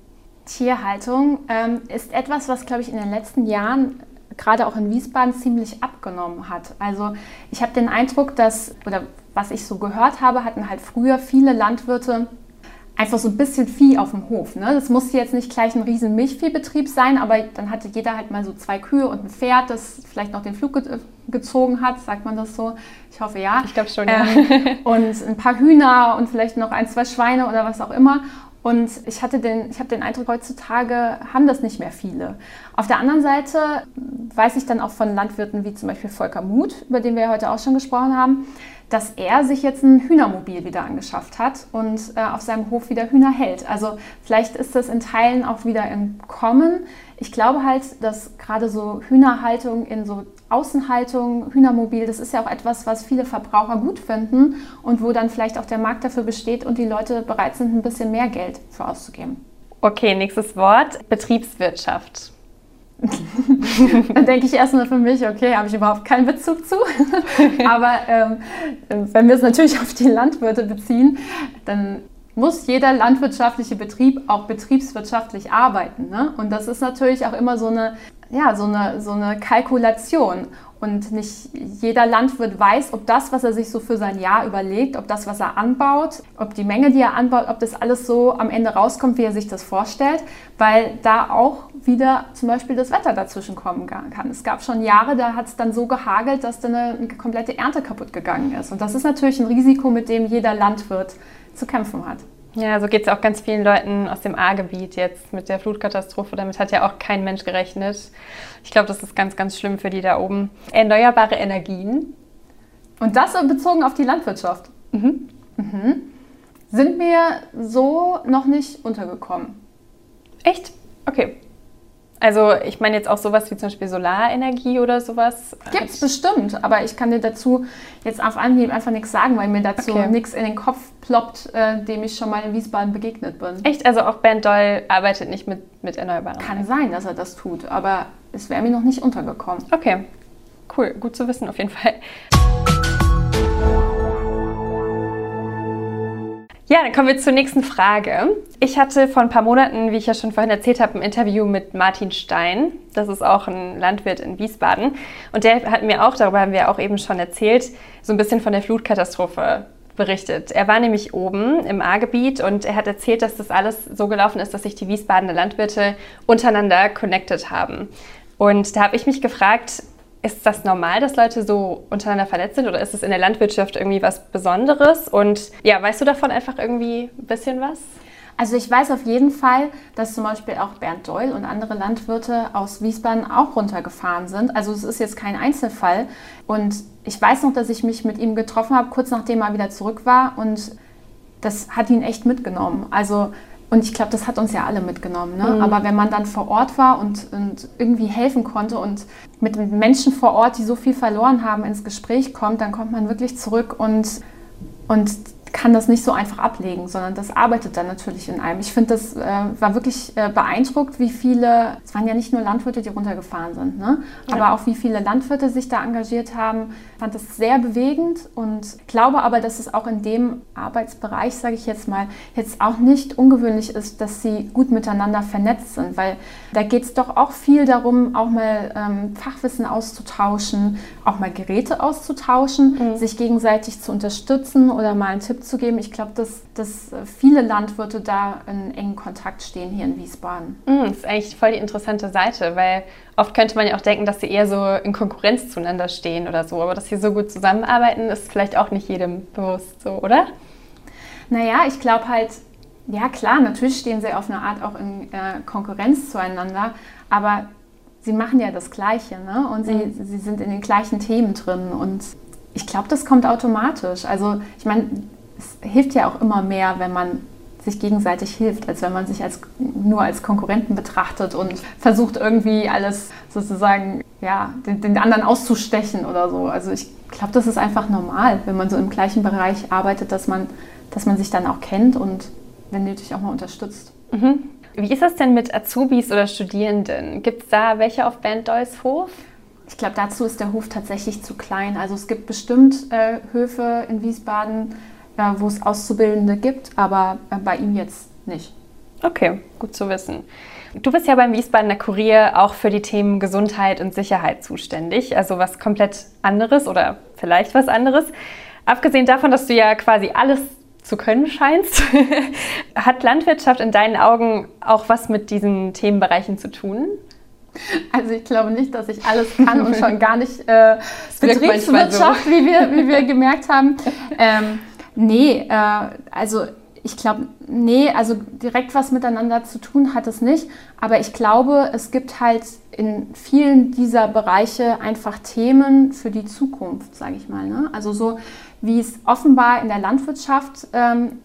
Speaker 2: Tierhaltung ähm, ist etwas, was, glaube ich, in den letzten Jahren gerade auch in Wiesbaden ziemlich abgenommen hat. Also ich habe den Eindruck, dass, oder was ich so gehört habe, hatten halt früher viele Landwirte einfach so ein bisschen Vieh auf dem Hof. Ne? Das musste jetzt nicht gleich ein riesen Milchviehbetrieb sein, aber dann hatte jeder halt mal so zwei Kühe und ein Pferd, das vielleicht noch den Flug ge gezogen hat, sagt man das so? Ich hoffe ja.
Speaker 1: Ich glaube schon, ja.
Speaker 2: Ähm, und ein paar Hühner und vielleicht noch ein, zwei Schweine oder was auch immer. Und ich hatte den, ich habe den Eindruck, heutzutage haben das nicht mehr viele. Auf der anderen Seite weiß ich dann auch von Landwirten wie zum Beispiel Volker Muth, über den wir ja heute auch schon gesprochen haben, dass er sich jetzt ein Hühnermobil wieder angeschafft hat und äh, auf seinem Hof wieder Hühner hält. Also vielleicht ist das in Teilen auch wieder im Kommen. Ich glaube halt, dass gerade so Hühnerhaltung in so Außenhaltung, Hühnermobil, das ist ja auch etwas, was viele Verbraucher gut finden und wo dann vielleicht auch der Markt dafür besteht und die Leute bereit sind, ein bisschen mehr Geld für auszugeben.
Speaker 1: Okay, nächstes Wort, Betriebswirtschaft.
Speaker 2: dann denke ich erstmal für mich, okay, habe ich überhaupt keinen Bezug zu. Aber ähm, wenn wir es natürlich auf die Landwirte beziehen, dann muss jeder landwirtschaftliche Betrieb auch betriebswirtschaftlich arbeiten. Ne? Und das ist natürlich auch immer so eine, ja, so eine, so eine Kalkulation. Und nicht jeder Landwirt weiß, ob das, was er sich so für sein Jahr überlegt, ob das, was er anbaut, ob die Menge, die er anbaut, ob das alles so am Ende rauskommt, wie er sich das vorstellt, weil da auch wieder zum Beispiel das Wetter dazwischen kommen kann. Es gab schon Jahre, da hat es dann so gehagelt, dass dann eine, eine komplette Ernte kaputt gegangen ist. Und das ist natürlich ein Risiko, mit dem jeder Landwirt zu kämpfen hat.
Speaker 1: Ja, so geht es auch ganz vielen Leuten aus dem A-Gebiet jetzt mit der Flutkatastrophe. Damit hat ja auch kein Mensch gerechnet. Ich glaube, das ist ganz, ganz schlimm für die da oben. Erneuerbare Energien.
Speaker 2: Und das bezogen auf die Landwirtschaft. Mhm. Mhm. Sind mir so noch nicht untergekommen.
Speaker 1: Echt? Okay. Also ich meine jetzt auch sowas wie zum Beispiel Solarenergie oder sowas.
Speaker 2: Gibt es bestimmt, aber ich kann dir dazu jetzt auf Anhieb einfach nichts sagen, weil mir dazu okay. nichts in den Kopf ploppt, äh, dem ich schon mal in Wiesbaden begegnet bin.
Speaker 1: Echt? Also auch Bernd Doll arbeitet nicht mit, mit Erneuerbaren?
Speaker 2: Kann sein, dass er das tut, aber es wäre mir noch nicht untergekommen.
Speaker 1: Okay, cool, gut zu wissen auf jeden Fall. Ja, dann kommen wir zur nächsten Frage. Ich hatte vor ein paar Monaten, wie ich ja schon vorhin erzählt habe, ein Interview mit Martin Stein. Das ist auch ein Landwirt in Wiesbaden. Und der hat mir auch, darüber haben wir auch eben schon erzählt, so ein bisschen von der Flutkatastrophe berichtet. Er war nämlich oben im A-Gebiet und er hat erzählt, dass das alles so gelaufen ist, dass sich die Wiesbadener Landwirte untereinander connected haben. Und da habe ich mich gefragt, ist das normal, dass Leute so untereinander verletzt sind oder ist es in der Landwirtschaft irgendwie was Besonderes? Und ja, weißt du davon einfach irgendwie ein bisschen was?
Speaker 2: Also ich weiß auf jeden Fall, dass zum Beispiel auch Bernd Doyle und andere Landwirte aus Wiesbaden auch runtergefahren sind. Also es ist jetzt kein Einzelfall. Und ich weiß noch, dass ich mich mit ihm getroffen habe, kurz nachdem er wieder zurück war. Und das hat ihn echt mitgenommen. Also und ich glaube, das hat uns ja alle mitgenommen. Ne? Mhm. Aber wenn man dann vor Ort war und, und, irgendwie helfen konnte und mit Menschen vor Ort, die so viel verloren haben, ins Gespräch kommt, dann kommt man wirklich zurück und, und kann das nicht so einfach ablegen, sondern das arbeitet dann natürlich in einem. Ich finde, das äh, war wirklich äh, beeindruckt, wie viele, es waren ja nicht nur Landwirte, die runtergefahren sind, ne? Ja. aber auch wie viele Landwirte sich da engagiert haben. Ich fand das sehr bewegend und glaube aber, dass es auch in dem Arbeitsbereich, sage ich jetzt mal, jetzt auch nicht ungewöhnlich ist, dass sie gut miteinander vernetzt sind, weil da geht es doch auch viel darum, auch mal ähm, Fachwissen auszutauschen, auch mal Geräte auszutauschen, mhm. sich gegenseitig zu unterstützen oder mal einen Tipp Tipp zu geben. Ich glaube, dass, dass viele Landwirte da in engen Kontakt stehen hier in Wiesbaden.
Speaker 1: Mm, das ist eigentlich voll die interessante Seite, weil oft könnte man ja auch denken, dass sie eher so in Konkurrenz zueinander stehen oder so. Aber dass sie so gut zusammenarbeiten, ist vielleicht auch nicht jedem bewusst so, oder?
Speaker 2: Naja, ich glaube halt, ja klar, natürlich stehen sie auf eine Art auch in äh, Konkurrenz zueinander, aber sie machen ja das Gleiche ne? und sie, mhm. sie sind in den gleichen Themen drin und ich glaube, das kommt automatisch. Also ich meine, es hilft ja auch immer mehr, wenn man sich gegenseitig hilft, als wenn man sich als, nur als Konkurrenten betrachtet und versucht irgendwie alles sozusagen, ja, den, den anderen auszustechen oder so. Also ich glaube, das ist einfach normal, wenn man so im gleichen Bereich arbeitet, dass man, dass man sich dann auch kennt und wenn nötig auch mal unterstützt.
Speaker 1: Mhm. Wie ist das denn mit Azubis oder Studierenden? Gibt es da welche auf Band Dolls Hof?
Speaker 2: Ich glaube, dazu ist der Hof tatsächlich zu klein. Also es gibt bestimmt äh, Höfe in Wiesbaden, wo es Auszubildende gibt, aber äh, bei ihm jetzt nicht.
Speaker 1: Okay, gut zu wissen. Du bist ja beim Wiesbadener Kurier auch für die Themen Gesundheit und Sicherheit zuständig, also was komplett anderes oder vielleicht was anderes. Abgesehen davon, dass du ja quasi alles zu können scheinst, hat Landwirtschaft in deinen Augen auch was mit diesen Themenbereichen zu tun?
Speaker 2: Also ich glaube nicht, dass ich alles kann und schon gar nicht äh, Betriebswirtschaft, so. wie, wir, wie wir gemerkt haben. Ähm, Nee, äh, also ich glaube, nee, also direkt was miteinander zu tun hat es nicht. Aber ich glaube, es gibt halt in vielen dieser Bereiche einfach Themen für die Zukunft, sage ich mal. Ne? Also so wie es offenbar in der Landwirtschaft ähm,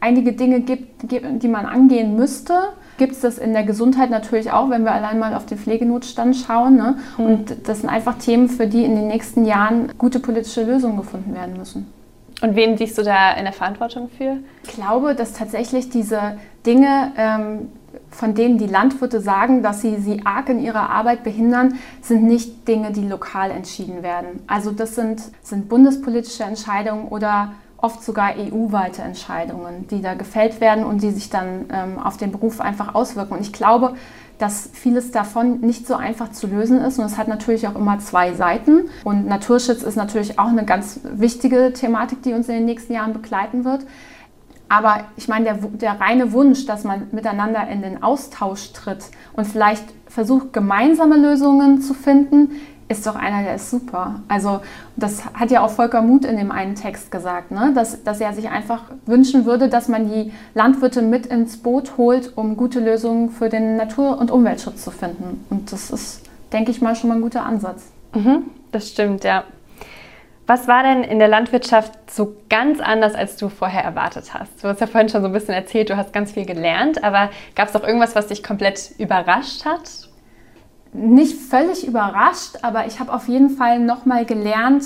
Speaker 2: einige Dinge gibt, die man angehen müsste, gibt es das in der Gesundheit natürlich auch, wenn wir allein mal auf den Pflegenotstand schauen. Ne? Mhm. Und das sind einfach Themen, für die in den nächsten Jahren gute politische Lösungen gefunden werden müssen.
Speaker 1: Und wen siehst du da in der Verantwortung für?
Speaker 2: Ich glaube, dass tatsächlich diese Dinge, ähm, von denen die Landwirte sagen, dass sie sie arg in ihrer Arbeit behindern, sind nicht Dinge, die lokal entschieden werden. Also das sind, sind bundespolitische Entscheidungen oder oft sogar EU-weite Entscheidungen, die da gefällt werden und die sich dann ähm, auf den Beruf einfach auswirken. Und ich glaube, dass vieles davon nicht so einfach zu lösen ist. Und es hat natürlich auch immer zwei Seiten. Und Naturschutz ist natürlich auch eine ganz wichtige Thematik, die uns in den nächsten Jahren begleiten wird. Aber ich meine, der, der reine Wunsch, dass man miteinander in den Austausch tritt und vielleicht versucht, gemeinsame Lösungen zu finden, ist doch einer, der ist super. Also das hat ja auch Volker Muth in dem einen Text gesagt, ne? dass, dass er sich einfach wünschen würde, dass man die Landwirte mit ins Boot holt, um gute Lösungen für den Natur- und Umweltschutz zu finden. Und das ist, denke ich mal, schon mal ein guter Ansatz.
Speaker 1: Mhm, das stimmt, ja. Was war denn in der Landwirtschaft so ganz anders, als du vorher erwartet hast? Du hast ja vorhin schon so ein bisschen erzählt, du hast ganz viel gelernt, aber gab es auch irgendwas, was dich komplett überrascht hat?
Speaker 2: Nicht völlig überrascht, aber ich habe auf jeden Fall nochmal gelernt,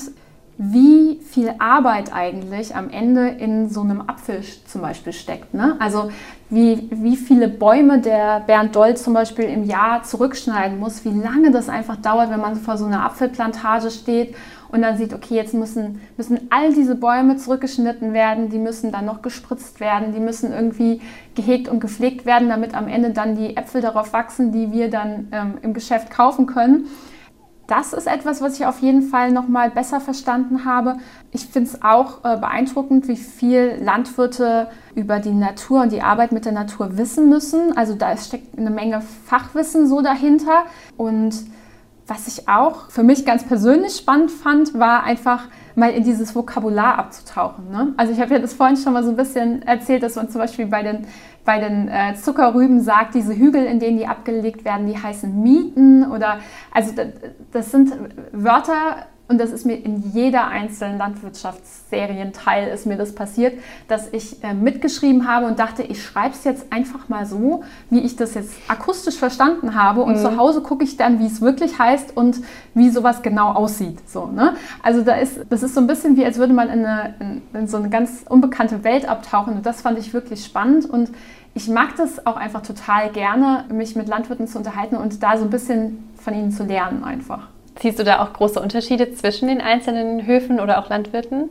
Speaker 2: wie viel Arbeit eigentlich am Ende in so einem Apfel zum Beispiel steckt. Ne? Also wie, wie viele Bäume der Bernd Doll zum Beispiel im Jahr zurückschneiden muss, wie lange das einfach dauert, wenn man vor so einer Apfelplantage steht und dann sieht, okay, jetzt müssen, müssen all diese Bäume zurückgeschnitten werden, die müssen dann noch gespritzt werden, die müssen irgendwie gehegt und gepflegt werden, damit am Ende dann die Äpfel darauf wachsen, die wir dann ähm, im Geschäft kaufen können. Das ist etwas, was ich auf jeden Fall noch mal besser verstanden habe. Ich finde es auch äh, beeindruckend, wie viel Landwirte über die Natur und die Arbeit mit der Natur wissen müssen. Also da steckt eine Menge Fachwissen so dahinter und was ich auch für mich ganz persönlich spannend fand, war einfach mal in dieses Vokabular abzutauchen. Ne? Also ich habe ja das vorhin schon mal so ein bisschen erzählt, dass man zum Beispiel bei den, bei den äh, Zuckerrüben sagt, diese Hügel, in denen die abgelegt werden, die heißen Mieten oder also das, das sind Wörter, und das ist mir in jeder einzelnen Landwirtschaftsserienteil ist mir das passiert, dass ich äh, mitgeschrieben habe und dachte, ich schreibe es jetzt einfach mal so, wie ich das jetzt akustisch verstanden habe. Und mhm. zu Hause gucke ich dann, wie es wirklich heißt und wie sowas genau aussieht. So, ne? Also da ist, das ist so ein bisschen wie, als würde man in, eine, in, in so eine ganz unbekannte Welt abtauchen. Und das fand ich wirklich spannend. Und ich mag das auch einfach total gerne, mich mit Landwirten zu unterhalten und da so ein bisschen von ihnen zu lernen einfach.
Speaker 1: Siehst du da auch große Unterschiede zwischen den einzelnen Höfen oder auch Landwirten?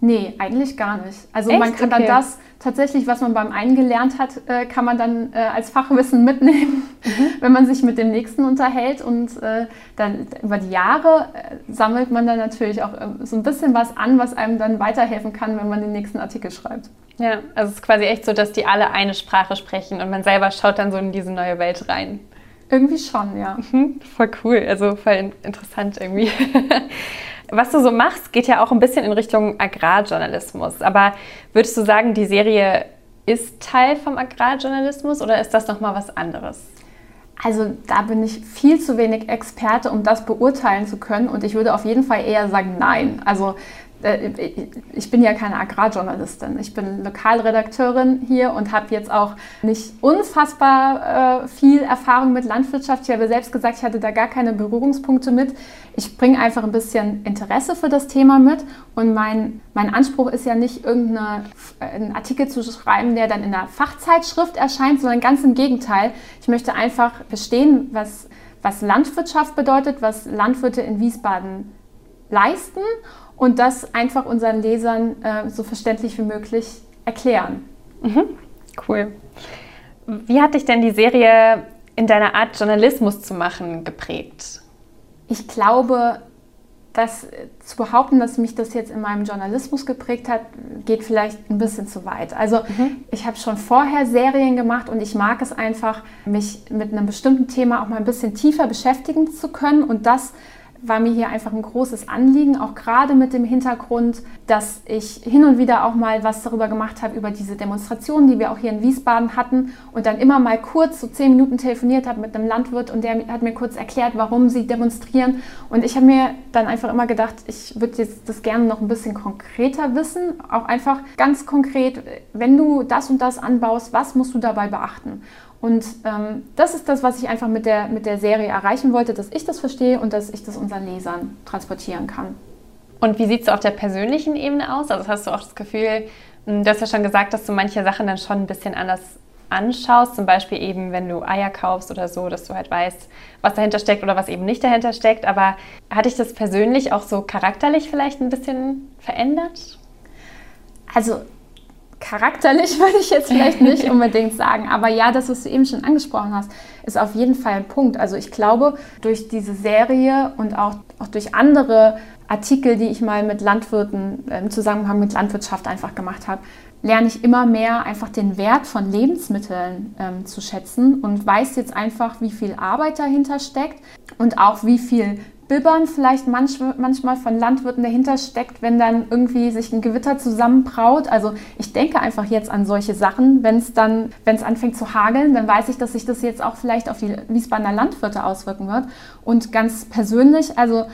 Speaker 2: Nee, eigentlich gar nicht. Also Echt? man kann okay. dann das tatsächlich, was man beim einen gelernt hat, äh, kann man dann äh, als Fachwissen mitnehmen, mhm. wenn man sich mit dem nächsten unterhält. Und äh, dann über die Jahre sammelt man dann natürlich auch so ein bisschen was an, was einem dann weiterhelfen kann, wenn man den nächsten Artikel schreibt.
Speaker 1: Ja, also es ist quasi echt so, dass die alle eine Sprache sprechen und man selber schaut dann so in diese neue Welt rein.
Speaker 2: Irgendwie schon, ja.
Speaker 1: Mhm, voll cool, also voll interessant irgendwie. Was du so machst, geht ja auch ein bisschen in Richtung Agrarjournalismus. Aber würdest du sagen, die Serie ist Teil vom Agrarjournalismus oder ist das nochmal was anderes?
Speaker 2: Also da bin ich viel zu wenig Experte, um das beurteilen zu können. Und ich würde auf jeden Fall eher sagen, nein. Also ich bin ja keine Agrarjournalistin. Ich bin Lokalredakteurin hier und habe jetzt auch nicht unfassbar äh, viel Erfahrung mit Landwirtschaft. Ich habe selbst gesagt, ich hatte da gar keine Berührungspunkte mit. Ich bringe einfach ein bisschen Interesse für das Thema mit und mein, mein Anspruch ist ja nicht irgendeinen Artikel zu schreiben, der dann in einer Fachzeitschrift erscheint, sondern ganz im Gegenteil. Ich möchte einfach verstehen, was, was Landwirtschaft bedeutet, was Landwirte in Wiesbaden leisten und das einfach unseren Lesern äh, so verständlich wie möglich erklären.
Speaker 1: Mhm. Cool. Wie hat dich denn die Serie in deiner Art, Journalismus zu machen, geprägt?
Speaker 2: Ich glaube, das zu behaupten, dass mich das jetzt in meinem Journalismus geprägt hat, geht vielleicht ein bisschen zu weit. Also mhm. ich habe schon vorher Serien gemacht und ich mag es einfach, mich mit einem bestimmten Thema auch mal ein bisschen tiefer beschäftigen zu können und das war mir hier einfach ein großes Anliegen, auch gerade mit dem Hintergrund, dass ich hin und wieder auch mal was darüber gemacht habe, über diese Demonstrationen, die wir auch hier in Wiesbaden hatten und dann immer mal kurz so zehn Minuten telefoniert habe mit einem Landwirt und der hat mir kurz erklärt, warum sie demonstrieren. Und ich habe mir dann einfach immer gedacht, ich würde jetzt das gerne noch ein bisschen konkreter wissen, auch einfach ganz konkret, wenn du das und das anbaust, was musst du dabei beachten? Und ähm, das ist das, was ich einfach mit der, mit der Serie erreichen wollte, dass ich das verstehe und dass ich das unseren Lesern transportieren kann.
Speaker 1: Und wie sieht es auf der persönlichen Ebene aus? Also hast du auch das Gefühl, hm, du hast ja schon gesagt, dass du manche Sachen dann schon ein bisschen anders anschaust, zum Beispiel eben, wenn du Eier kaufst oder so, dass du halt weißt, was dahinter steckt oder was eben nicht dahinter steckt. Aber hat dich das persönlich auch so charakterlich vielleicht ein bisschen verändert?
Speaker 2: Also charakterlich würde ich jetzt vielleicht nicht unbedingt sagen, aber ja, das, was du eben schon angesprochen hast, ist auf jeden Fall ein Punkt. Also ich glaube, durch diese Serie und auch, auch durch andere Artikel, die ich mal mit Landwirten äh, im Zusammenhang mit Landwirtschaft einfach gemacht habe, lerne ich immer mehr einfach den Wert von Lebensmitteln ähm, zu schätzen und weiß jetzt einfach, wie viel Arbeit dahinter steckt und auch wie viel Bibbern vielleicht manch, manchmal von Landwirten dahinter steckt, wenn dann irgendwie sich ein Gewitter zusammenbraut. Also ich denke einfach jetzt an solche Sachen. Wenn es dann, wenn es anfängt zu hageln, dann weiß ich, dass sich das jetzt auch vielleicht auf die Wiesbadener Landwirte auswirken wird. Und ganz persönlich, also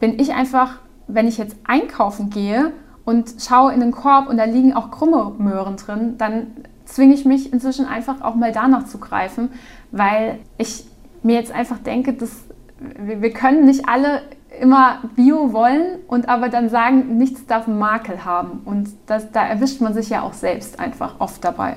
Speaker 2: bin ich einfach, wenn ich jetzt einkaufen gehe und schaue in den Korb und da liegen auch krumme Möhren drin, dann zwinge ich mich inzwischen einfach auch mal danach zu greifen, weil ich mir jetzt einfach denke, dass wir können nicht alle immer Bio wollen und aber dann sagen, nichts darf einen Makel haben. Und das, da erwischt man sich ja auch selbst einfach oft dabei.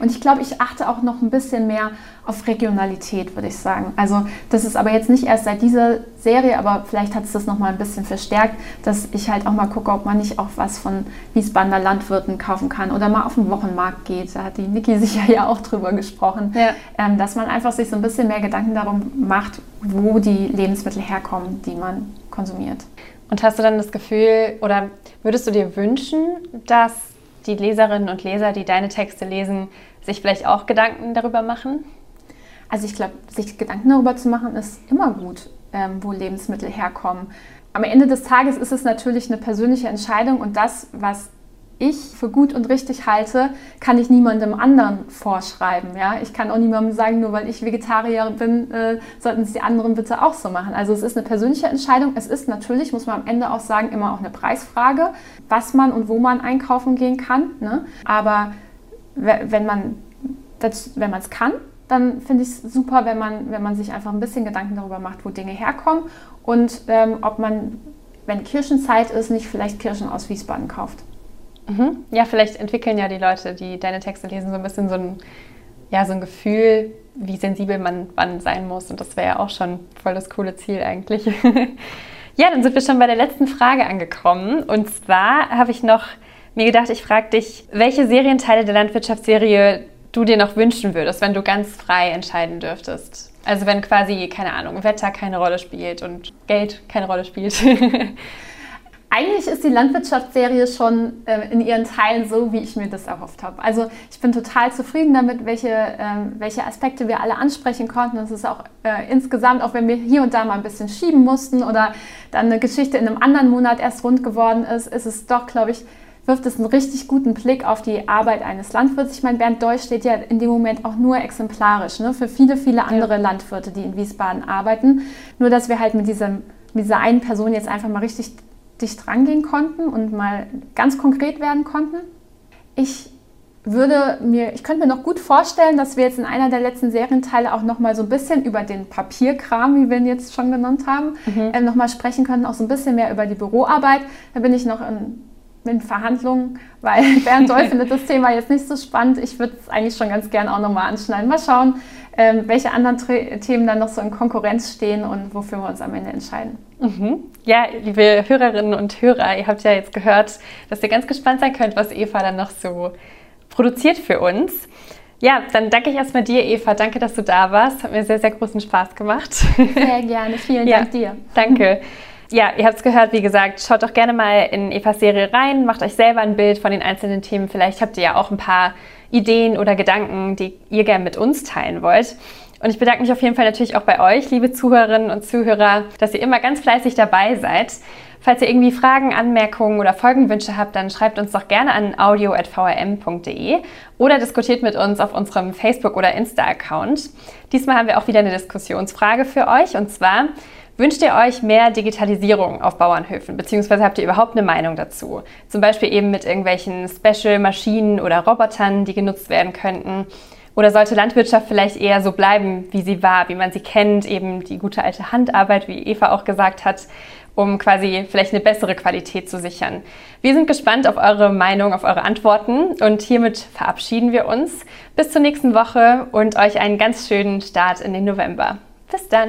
Speaker 2: Und ich glaube, ich achte auch noch ein bisschen mehr auf Regionalität, würde ich sagen. Also das ist aber jetzt nicht erst seit dieser Serie, aber vielleicht hat es das noch mal ein bisschen verstärkt, dass ich halt auch mal gucke, ob man nicht auch was von Wiesbadener Landwirten kaufen kann oder mal auf den Wochenmarkt geht. Da hat die Niki sicher ja auch drüber gesprochen, ja. ähm, dass man einfach sich so ein bisschen mehr Gedanken darum macht, wo die Lebensmittel herkommen, die man konsumiert.
Speaker 1: Und hast du dann das Gefühl oder würdest du dir wünschen, dass die Leserinnen und Leser, die deine Texte lesen, sich vielleicht auch Gedanken darüber machen?
Speaker 2: Also ich glaube, sich Gedanken darüber zu machen, ist immer gut, ähm, wo Lebensmittel herkommen. Am Ende des Tages ist es natürlich eine persönliche Entscheidung und das, was ich für gut und richtig halte, kann ich niemandem anderen vorschreiben. Ja? Ich kann auch niemandem sagen, nur weil ich Vegetarier bin, äh, sollten es die anderen bitte auch so machen. Also es ist eine persönliche Entscheidung. Es ist natürlich, muss man am Ende auch sagen, immer auch eine Preisfrage, was man und wo man einkaufen gehen kann. Ne? Aber wenn man es kann, dann finde ich es super, wenn man, wenn man sich einfach ein bisschen Gedanken darüber macht, wo Dinge herkommen und ähm, ob man, wenn Kirschenzeit ist, nicht vielleicht Kirschen aus Wiesbaden kauft.
Speaker 1: Mhm. Ja, vielleicht entwickeln ja die Leute, die deine Texte lesen, so ein bisschen so ein, ja, so ein Gefühl, wie sensibel man wann sein muss. Und das wäre ja auch schon voll das coole Ziel eigentlich. ja, dann sind wir schon bei der letzten Frage angekommen. Und zwar habe ich noch mir gedacht, ich frage dich, welche Serienteile der Landwirtschaftsserie du dir noch wünschen würdest, wenn du ganz frei entscheiden dürftest. Also wenn quasi, keine Ahnung, Wetter keine Rolle spielt und Geld keine Rolle spielt.
Speaker 2: Eigentlich ist die Landwirtschaftsserie schon äh, in ihren Teilen so, wie ich mir das erhofft habe. Also ich bin total zufrieden damit, welche, äh, welche Aspekte wir alle ansprechen konnten. Es ist auch äh, insgesamt, auch wenn wir hier und da mal ein bisschen schieben mussten oder dann eine Geschichte in einem anderen Monat erst rund geworden ist, ist es doch, glaube ich, wirft es einen richtig guten Blick auf die Arbeit eines Landwirts. Ich meine, Bernd Deutsch steht ja in dem Moment auch nur exemplarisch ne, für viele, viele andere ja. Landwirte, die in Wiesbaden arbeiten. Nur, dass wir halt mit, diesem, mit dieser einen Person jetzt einfach mal richtig dicht rangehen konnten und mal ganz konkret werden konnten. Ich würde mir, ich könnte mir noch gut vorstellen, dass wir jetzt in einer der letzten Serienteile auch noch mal so ein bisschen über den Papierkram, wie wir ihn jetzt schon genannt haben, mhm. äh, noch mal sprechen können, auch so ein bisschen mehr über die Büroarbeit. Da bin ich noch in, in Verhandlungen, weil Bernd Doll findet das Thema jetzt nicht so spannend. Ich würde es eigentlich schon ganz gern auch noch mal anschneiden. Mal schauen, ähm, welche anderen Themen dann noch so in Konkurrenz stehen und wofür wir uns am Ende entscheiden.
Speaker 1: Mhm. Ja, liebe Hörerinnen und Hörer, ihr habt ja jetzt gehört, dass ihr ganz gespannt sein könnt, was Eva dann noch so produziert für uns. Ja, dann danke ich erstmal dir, Eva. Danke, dass du da warst. Hat mir sehr, sehr großen Spaß gemacht.
Speaker 2: Sehr gerne. Vielen ja, Dank dir.
Speaker 1: Danke. Ja, ihr habt es gehört, wie gesagt, schaut doch gerne mal in Evas Serie rein, macht euch selber ein Bild von den einzelnen Themen. Vielleicht habt ihr ja auch ein paar Ideen oder Gedanken, die ihr gerne mit uns teilen wollt. Und ich bedanke mich auf jeden Fall natürlich auch bei euch, liebe Zuhörerinnen und Zuhörer, dass ihr immer ganz fleißig dabei seid. Falls ihr irgendwie Fragen, Anmerkungen oder Folgenwünsche habt, dann schreibt uns doch gerne an audio.vrm.de oder diskutiert mit uns auf unserem Facebook- oder Insta-Account. Diesmal haben wir auch wieder eine Diskussionsfrage für euch und zwar, Wünscht ihr euch mehr Digitalisierung auf Bauernhöfen, beziehungsweise habt ihr überhaupt eine Meinung dazu? Zum Beispiel eben mit irgendwelchen Special-Maschinen oder Robotern, die genutzt werden könnten. Oder sollte Landwirtschaft vielleicht eher so bleiben, wie sie war, wie man sie kennt, eben die gute alte Handarbeit, wie Eva auch gesagt hat, um quasi vielleicht eine bessere Qualität zu sichern? Wir sind gespannt auf eure Meinung, auf eure Antworten und hiermit verabschieden wir uns. Bis zur nächsten Woche und euch einen ganz schönen Start in den November. Bis dann!